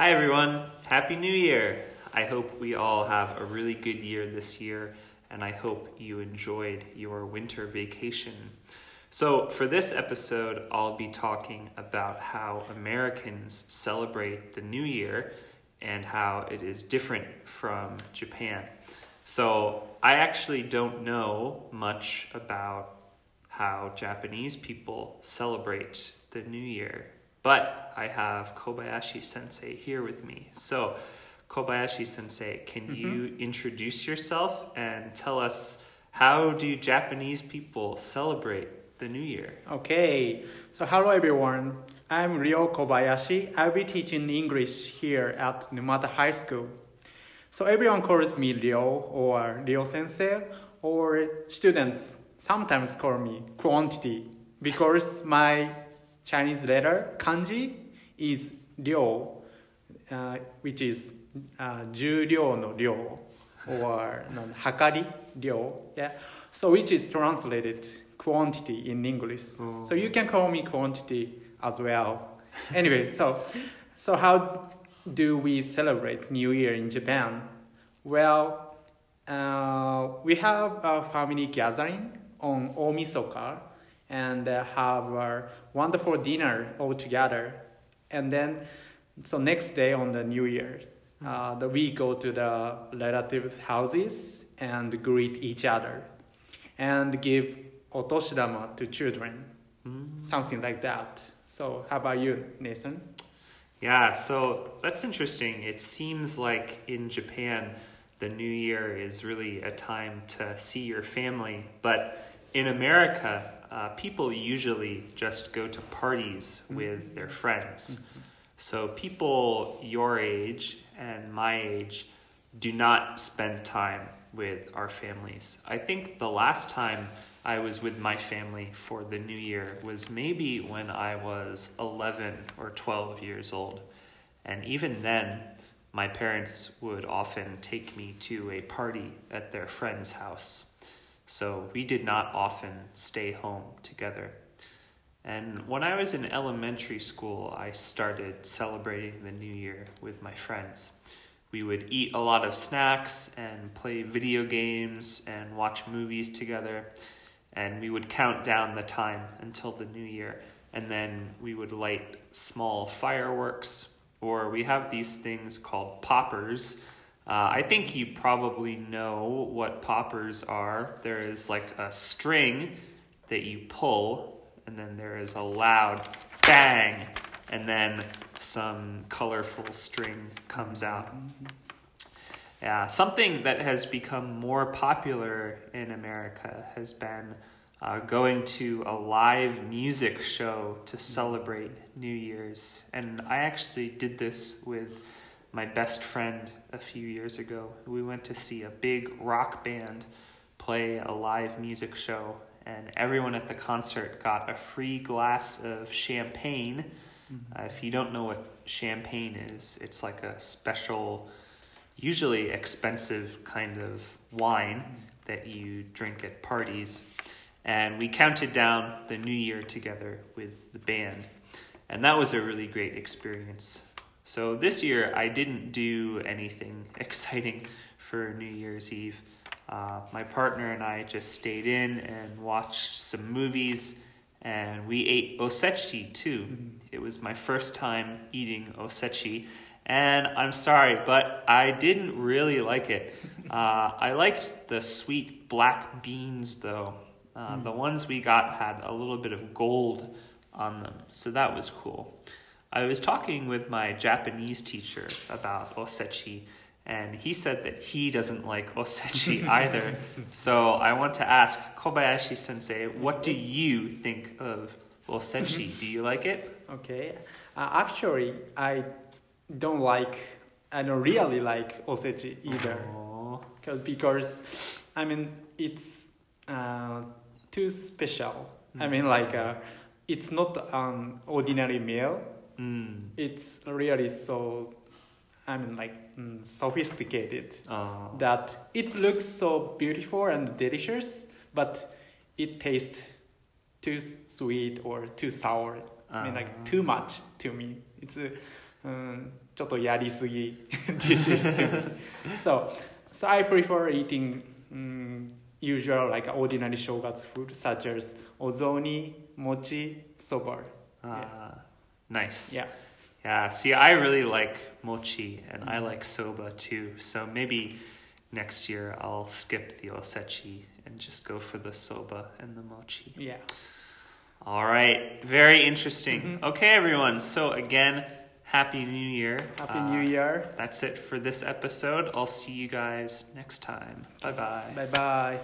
Hi, everyone. Happy New Year. I hope we all have a really good year this year, and I hope you enjoyed your winter vacation. So, for this episode, I'll be talking about how Americans celebrate the New Year and how it is different from Japan. So, I actually don't know much about how Japanese people celebrate the New Year but I have Kobayashi sensei here with me. So, Kobayashi sensei, can mm-hmm. you introduce yourself and tell us how do Japanese people celebrate the New Year? Okay, so hello everyone. I'm Ryo Kobayashi. I'll be teaching English here at Numata High School. So everyone calls me Ryo or Ryo sensei, or students sometimes call me quantity because my Chinese letter kanji is ryo, uh, which is uh, 重量の量 or no, hakari ryo. Yeah. So which is translated quantity in English. Oh. So you can call me quantity as well. anyway, so so how do we celebrate New Year in Japan? Well, uh, we have a family gathering on Omisoka and uh, have a wonderful dinner all together. And then, so next day on the New Year, uh, the, we go to the relatives' houses and greet each other and give otoshidama to children, mm. something like that. So, how about you, Nathan? Yeah, so that's interesting. It seems like in Japan, the new year is really a time to see your family, but in America, uh, people usually just go to parties mm-hmm. with their friends. Mm-hmm. So people your age and my age do not spend time with our families. I think the last time I was with my family for the new year was maybe when I was 11 or 12 years old. And even then, my parents would often take me to a party at their friend's house so we did not often stay home together. And when I was in elementary school, I started celebrating the new year with my friends. We would eat a lot of snacks and play video games and watch movies together. And we would count down the time until the new year. And then we would light small fireworks, or we have these things called poppers uh, I think you probably know what poppers are. There is like a string that you pull, and then there is a loud bang, and then some colorful string comes out. Yeah, something that has become more popular in America has been uh, going to a live music show to celebrate New Year's. And I actually did this with my best friend a few years ago. We went to see a big rock band play a live music show, and everyone at the concert got a free glass of champagne. Mm-hmm. Uh, if you don't know what champagne is, it's like a special, usually expensive kind of wine mm-hmm. that you drink at parties. And we counted down the new year together with the band. And that was a really great experience. So this year I didn't do anything exciting for New Year's Eve. Uh, my partner and I just stayed in and watched some movies, and we ate osechi too. Mm-hmm. It was my first time eating osechi, and I'm sorry, but I didn't really like it. Uh, I liked the sweet black beans though. Uh, mm. The ones we got had a little bit of gold on them, so that was cool. I was talking with my Japanese teacher about osechi, and he said that he doesn't like osechi either. so I want to ask Kobayashi sensei, what do you think of osechi? do you like it? Okay. Uh, actually, I don't like, I don't really like osechi either. Cause, because, I mean, it's uh, too special. Mm. I mean, like, uh, it's not an ordinary meal Mm. It's really so, I mean, like mm, sophisticated uh. that it looks so beautiful and delicious, but it tastes too sweet or too sour. Uh. I mean, like too ah. much to me. It's a, うん、ちょっとやりすぎ dishes to me. So, so I prefer eating um, usual like ordinary shogatsu food such as ozoni, mochi, soba. Uh, nice. Yeah. Yeah, see, I really like mochi and I like soba too. So maybe next year I'll skip the osechi and just go for the soba and the mochi. Yeah. All right, very interesting. Mhm. Okay, everyone. So, again, Happy New Year. Happy Uh, New Year. That's it for this episode. I'll see you guys next time. Bye bye. Bye bye.